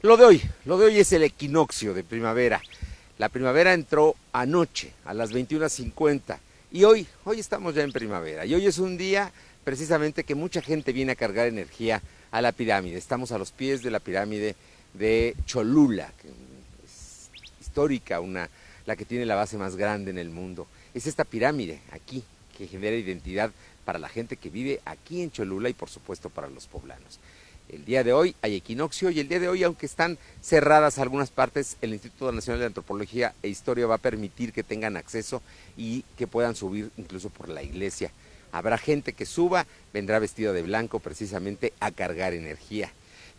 Lo de hoy, lo de hoy es el equinoccio de primavera. La primavera entró anoche a las 21.50 y hoy, hoy estamos ya en primavera y hoy es un día precisamente que mucha gente viene a cargar energía a la pirámide. Estamos a los pies de la pirámide de Cholula, histórica, una, la que tiene la base más grande en el mundo. Es esta pirámide aquí que genera identidad para la gente que vive aquí en Cholula y por supuesto para los poblanos. El día de hoy hay equinoccio y el día de hoy, aunque están cerradas algunas partes, el Instituto Nacional de Antropología e Historia va a permitir que tengan acceso y que puedan subir incluso por la iglesia. Habrá gente que suba, vendrá vestida de blanco precisamente a cargar energía.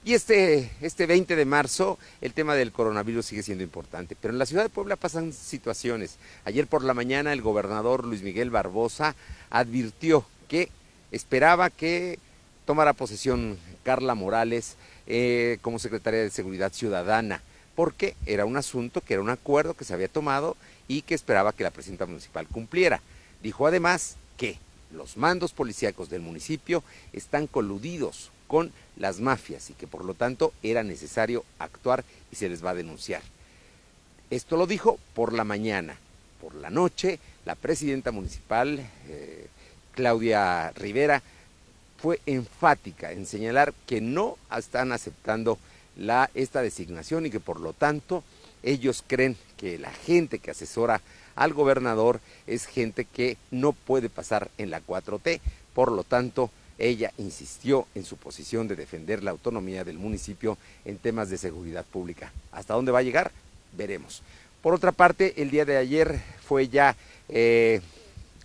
Y este, este 20 de marzo el tema del coronavirus sigue siendo importante, pero en la ciudad de Puebla pasan situaciones. Ayer por la mañana el gobernador Luis Miguel Barbosa advirtió que esperaba que tomara posesión Carla Morales eh, como secretaria de Seguridad Ciudadana, porque era un asunto que era un acuerdo que se había tomado y que esperaba que la presidenta municipal cumpliera. Dijo además que los mandos policíacos del municipio están coludidos con las mafias y que por lo tanto era necesario actuar y se les va a denunciar. Esto lo dijo por la mañana. Por la noche, la presidenta municipal, eh, Claudia Rivera, fue enfática en señalar que no están aceptando esta designación y que por lo tanto ellos creen que la gente que asesora al gobernador es gente que no puede pasar en la 4T. Por lo tanto, ella insistió en su posición de defender la autonomía del municipio en temas de seguridad pública. ¿Hasta dónde va a llegar? Veremos. Por otra parte, el día de ayer fue ya eh,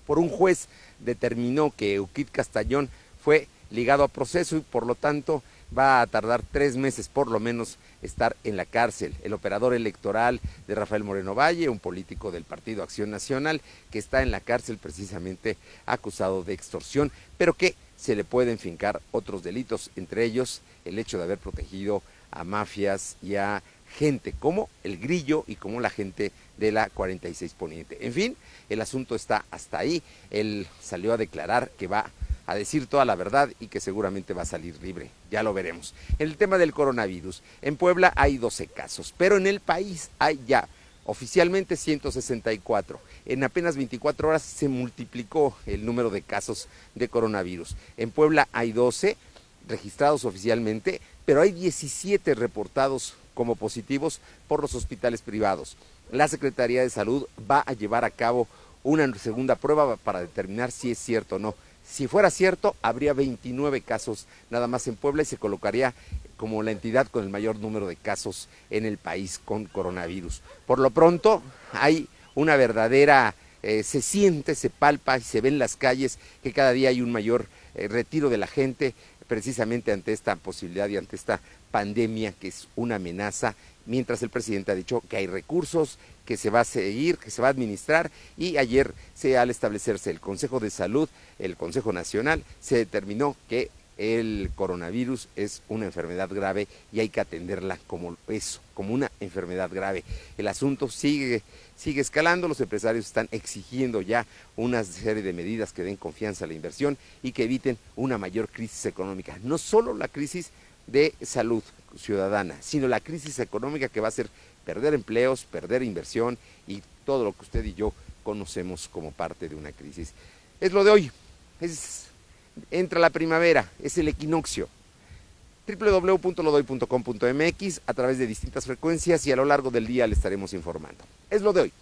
por un juez determinó que Euquid Castañón fue ligado a proceso y por lo tanto va a tardar tres meses por lo menos estar en la cárcel. El operador electoral de Rafael Moreno Valle, un político del Partido Acción Nacional, que está en la cárcel precisamente acusado de extorsión, pero que se le pueden fincar otros delitos, entre ellos el hecho de haber protegido a mafias y a gente como el grillo y como la gente de la 46 Poniente. En fin, el asunto está hasta ahí. Él salió a declarar que va a decir toda la verdad y que seguramente va a salir libre. Ya lo veremos. El tema del coronavirus, en Puebla hay 12 casos, pero en el país hay ya oficialmente 164. En apenas 24 horas se multiplicó el número de casos de coronavirus. En Puebla hay 12 registrados oficialmente, pero hay 17 reportados como positivos por los hospitales privados. La Secretaría de Salud va a llevar a cabo una segunda prueba para determinar si es cierto o no. Si fuera cierto, habría 29 casos nada más en Puebla y se colocaría como la entidad con el mayor número de casos en el país con coronavirus. Por lo pronto, hay una verdadera, eh, se siente, se palpa y se ve en las calles que cada día hay un mayor eh, retiro de la gente precisamente ante esta posibilidad y ante esta pandemia que es una amenaza, mientras el presidente ha dicho que hay recursos, que se va a seguir, que se va a administrar y ayer se al establecerse el Consejo de Salud, el Consejo Nacional, se determinó que el coronavirus es una enfermedad grave y hay que atenderla como eso, como una enfermedad grave. El asunto sigue, sigue escalando, los empresarios están exigiendo ya una serie de medidas que den confianza a la inversión y que eviten una mayor crisis económica. No solo la crisis de salud ciudadana, sino la crisis económica que va a ser perder empleos, perder inversión y todo lo que usted y yo conocemos como parte de una crisis. Es lo de hoy. Es, entra la primavera, es el equinoccio www.lodoy.com.mx a través de distintas frecuencias y a lo largo del día le estaremos informando. Es lo de hoy.